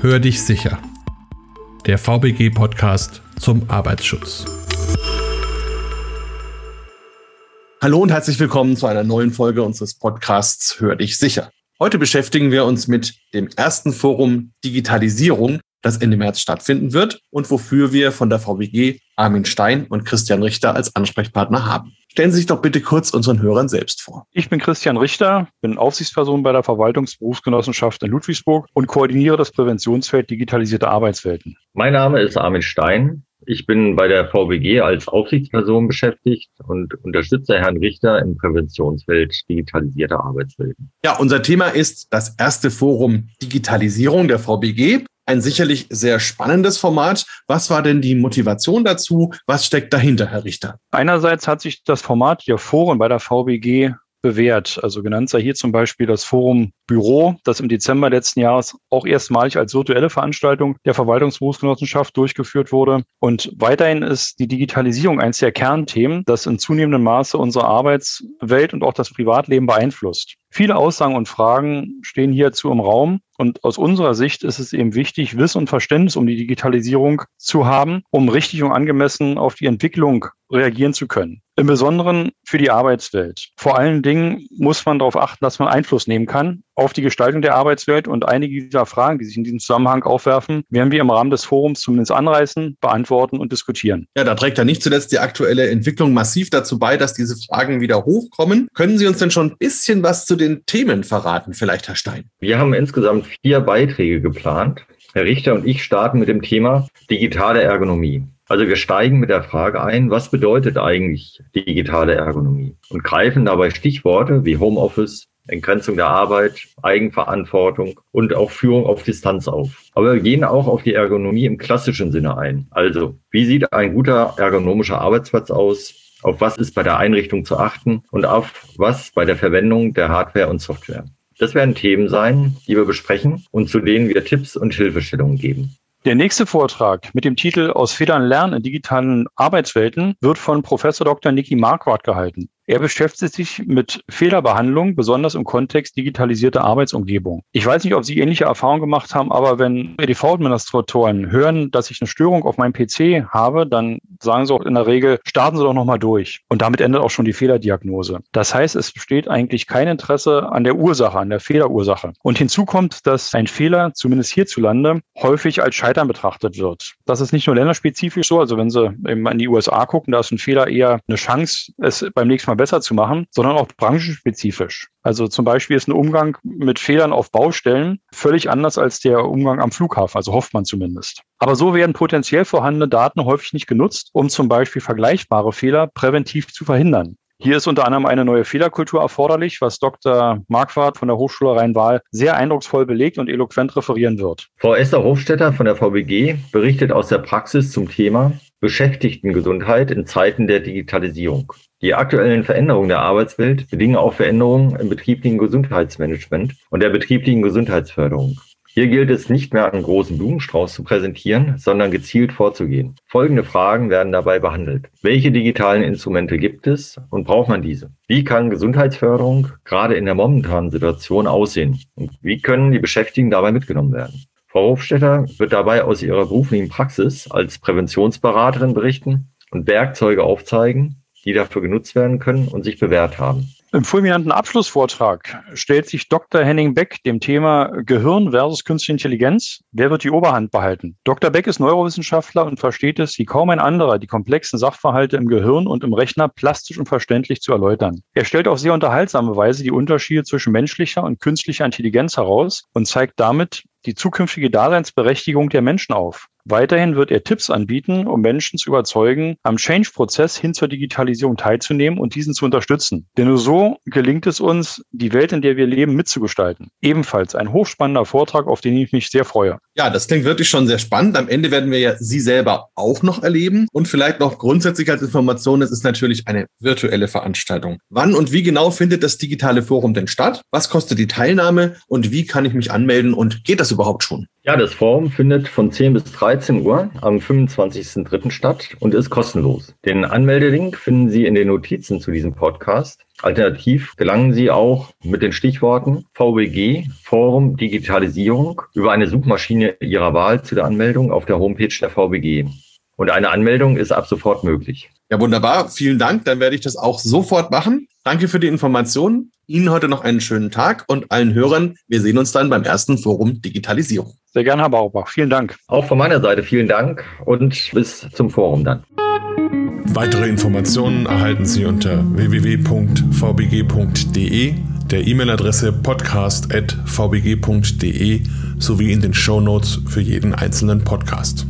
Hör dich sicher. Der VBG-Podcast zum Arbeitsschutz. Hallo und herzlich willkommen zu einer neuen Folge unseres Podcasts Hör dich sicher. Heute beschäftigen wir uns mit dem ersten Forum Digitalisierung, das Ende März stattfinden wird und wofür wir von der VBG Armin Stein und Christian Richter als Ansprechpartner haben. Stellen Sie sich doch bitte kurz unseren Hörern selbst vor. Ich bin Christian Richter, bin Aufsichtsperson bei der Verwaltungsberufsgenossenschaft in Ludwigsburg und koordiniere das Präventionsfeld digitalisierte Arbeitswelten. Mein Name ist Armin Stein. Ich bin bei der VBG als Aufsichtsperson beschäftigt und unterstütze Herrn Richter im Präventionsfeld digitalisierter Arbeitswelten. Ja, unser Thema ist das erste Forum Digitalisierung der VBG ein sicherlich sehr spannendes Format. Was war denn die Motivation dazu? Was steckt dahinter, Herr Richter? Einerseits hat sich das Format hier Foren bei der VBG bewährt. Also genannt sei hier zum Beispiel das Forum Büro, das im Dezember letzten Jahres auch erstmalig als virtuelle Veranstaltung der Verwaltungsberufsgenossenschaft durchgeführt wurde. Und weiterhin ist die Digitalisierung eines der Kernthemen, das in zunehmendem Maße unsere Arbeitswelt und auch das Privatleben beeinflusst. Viele Aussagen und Fragen stehen hierzu im Raum. Und aus unserer Sicht ist es eben wichtig, Wissen und Verständnis um die Digitalisierung zu haben, um richtig und angemessen auf die Entwicklung reagieren zu können. Im Besonderen für die Arbeitswelt. Vor allen Dingen muss man darauf achten, dass man Einfluss nehmen kann auf die Gestaltung der Arbeitswelt und einige dieser Fragen, die sich in diesem Zusammenhang aufwerfen, werden wir im Rahmen des Forums zumindest anreißen, beantworten und diskutieren. Ja, da trägt ja nicht zuletzt die aktuelle Entwicklung massiv dazu bei, dass diese Fragen wieder hochkommen. Können Sie uns denn schon ein bisschen was zu den Themen verraten, vielleicht Herr Stein? Wir haben insgesamt vier Beiträge geplant. Herr Richter und ich starten mit dem Thema digitale Ergonomie. Also wir steigen mit der Frage ein, was bedeutet eigentlich digitale Ergonomie? Und greifen dabei Stichworte wie Homeoffice, Entgrenzung der Arbeit, Eigenverantwortung und auch Führung auf Distanz auf. Aber wir gehen auch auf die Ergonomie im klassischen Sinne ein. Also, wie sieht ein guter ergonomischer Arbeitsplatz aus? Auf was ist bei der Einrichtung zu achten und auf was bei der Verwendung der Hardware und Software? Das werden Themen sein, die wir besprechen und zu denen wir Tipps und Hilfestellungen geben. Der nächste Vortrag mit dem Titel Aus Federn lernen in digitalen Arbeitswelten wird von Professor Dr. Niki Marquardt gehalten. Er beschäftigt sich mit Fehlerbehandlung, besonders im Kontext digitalisierter Arbeitsumgebung. Ich weiß nicht, ob Sie ähnliche Erfahrungen gemacht haben, aber wenn EDV-Administratoren hören, dass ich eine Störung auf meinem PC habe, dann sagen sie auch in der Regel, starten Sie doch nochmal durch. Und damit endet auch schon die Fehlerdiagnose. Das heißt, es besteht eigentlich kein Interesse an der Ursache, an der Fehlerursache. Und hinzu kommt, dass ein Fehler, zumindest hierzulande, häufig als Scheitern betrachtet wird. Das ist nicht nur länderspezifisch so, also wenn Sie eben an die USA gucken, da ist ein Fehler eher eine Chance, es beim nächsten Mal besser zu machen, sondern auch branchenspezifisch. Also zum Beispiel ist ein Umgang mit Fehlern auf Baustellen völlig anders als der Umgang am Flughafen, also hofft man zumindest. Aber so werden potenziell vorhandene Daten häufig nicht genutzt, um zum Beispiel vergleichbare Fehler präventiv zu verhindern. Hier ist unter anderem eine neue Fehlerkultur erforderlich, was Dr. Marquardt von der Hochschule Rhein-Waal sehr eindrucksvoll belegt und eloquent referieren wird. Frau Esther Hofstetter von der VBG berichtet aus der Praxis zum Thema Beschäftigtengesundheit in Zeiten der Digitalisierung. Die aktuellen Veränderungen der Arbeitswelt bedingen auch Veränderungen im betrieblichen Gesundheitsmanagement und der betrieblichen Gesundheitsförderung. Hier gilt es nicht mehr einen großen Blumenstrauß zu präsentieren, sondern gezielt vorzugehen. Folgende Fragen werden dabei behandelt. Welche digitalen Instrumente gibt es und braucht man diese? Wie kann Gesundheitsförderung gerade in der momentanen Situation aussehen? Und wie können die Beschäftigten dabei mitgenommen werden? Frau Hofstetter wird dabei aus ihrer beruflichen Praxis als Präventionsberaterin berichten und Werkzeuge aufzeigen, die dafür genutzt werden können und sich bewährt haben. Im fulminanten Abschlussvortrag stellt sich Dr. Henning Beck dem Thema Gehirn versus künstliche Intelligenz. Wer wird die Oberhand behalten? Dr. Beck ist Neurowissenschaftler und versteht es, wie kaum ein anderer, die komplexen Sachverhalte im Gehirn und im Rechner plastisch und verständlich zu erläutern. Er stellt auf sehr unterhaltsame Weise die Unterschiede zwischen menschlicher und künstlicher Intelligenz heraus und zeigt damit die zukünftige Daseinsberechtigung der Menschen auf. Weiterhin wird er Tipps anbieten, um Menschen zu überzeugen, am Change-Prozess hin zur Digitalisierung teilzunehmen und diesen zu unterstützen. Denn nur so gelingt es uns, die Welt, in der wir leben, mitzugestalten. Ebenfalls ein hochspannender Vortrag, auf den ich mich sehr freue. Ja, das klingt wirklich schon sehr spannend. Am Ende werden wir ja Sie selber auch noch erleben. Und vielleicht noch grundsätzlich als Information, es ist natürlich eine virtuelle Veranstaltung. Wann und wie genau findet das digitale Forum denn statt? Was kostet die Teilnahme und wie kann ich mich anmelden und geht das überhaupt schon? Ja, das Forum findet von 10 bis 13 Uhr am 25.03. statt und ist kostenlos. Den Anmeldelink finden Sie in den Notizen zu diesem Podcast. Alternativ gelangen Sie auch mit den Stichworten VBG, Forum Digitalisierung, über eine Suchmaschine Ihrer Wahl zu der Anmeldung auf der Homepage der VBG. Und eine Anmeldung ist ab sofort möglich. Ja, wunderbar. Vielen Dank. Dann werde ich das auch sofort machen. Danke für die Informationen. Ihnen heute noch einen schönen Tag und allen Hörern. Wir sehen uns dann beim ersten Forum Digitalisierung. Sehr gerne, Herr Baubach. Vielen Dank. Auch von meiner Seite vielen Dank und bis zum Forum dann. Weitere Informationen erhalten Sie unter www.vbg.de, der E-Mail-Adresse podcast.vbg.de sowie in den Show Notes für jeden einzelnen Podcast.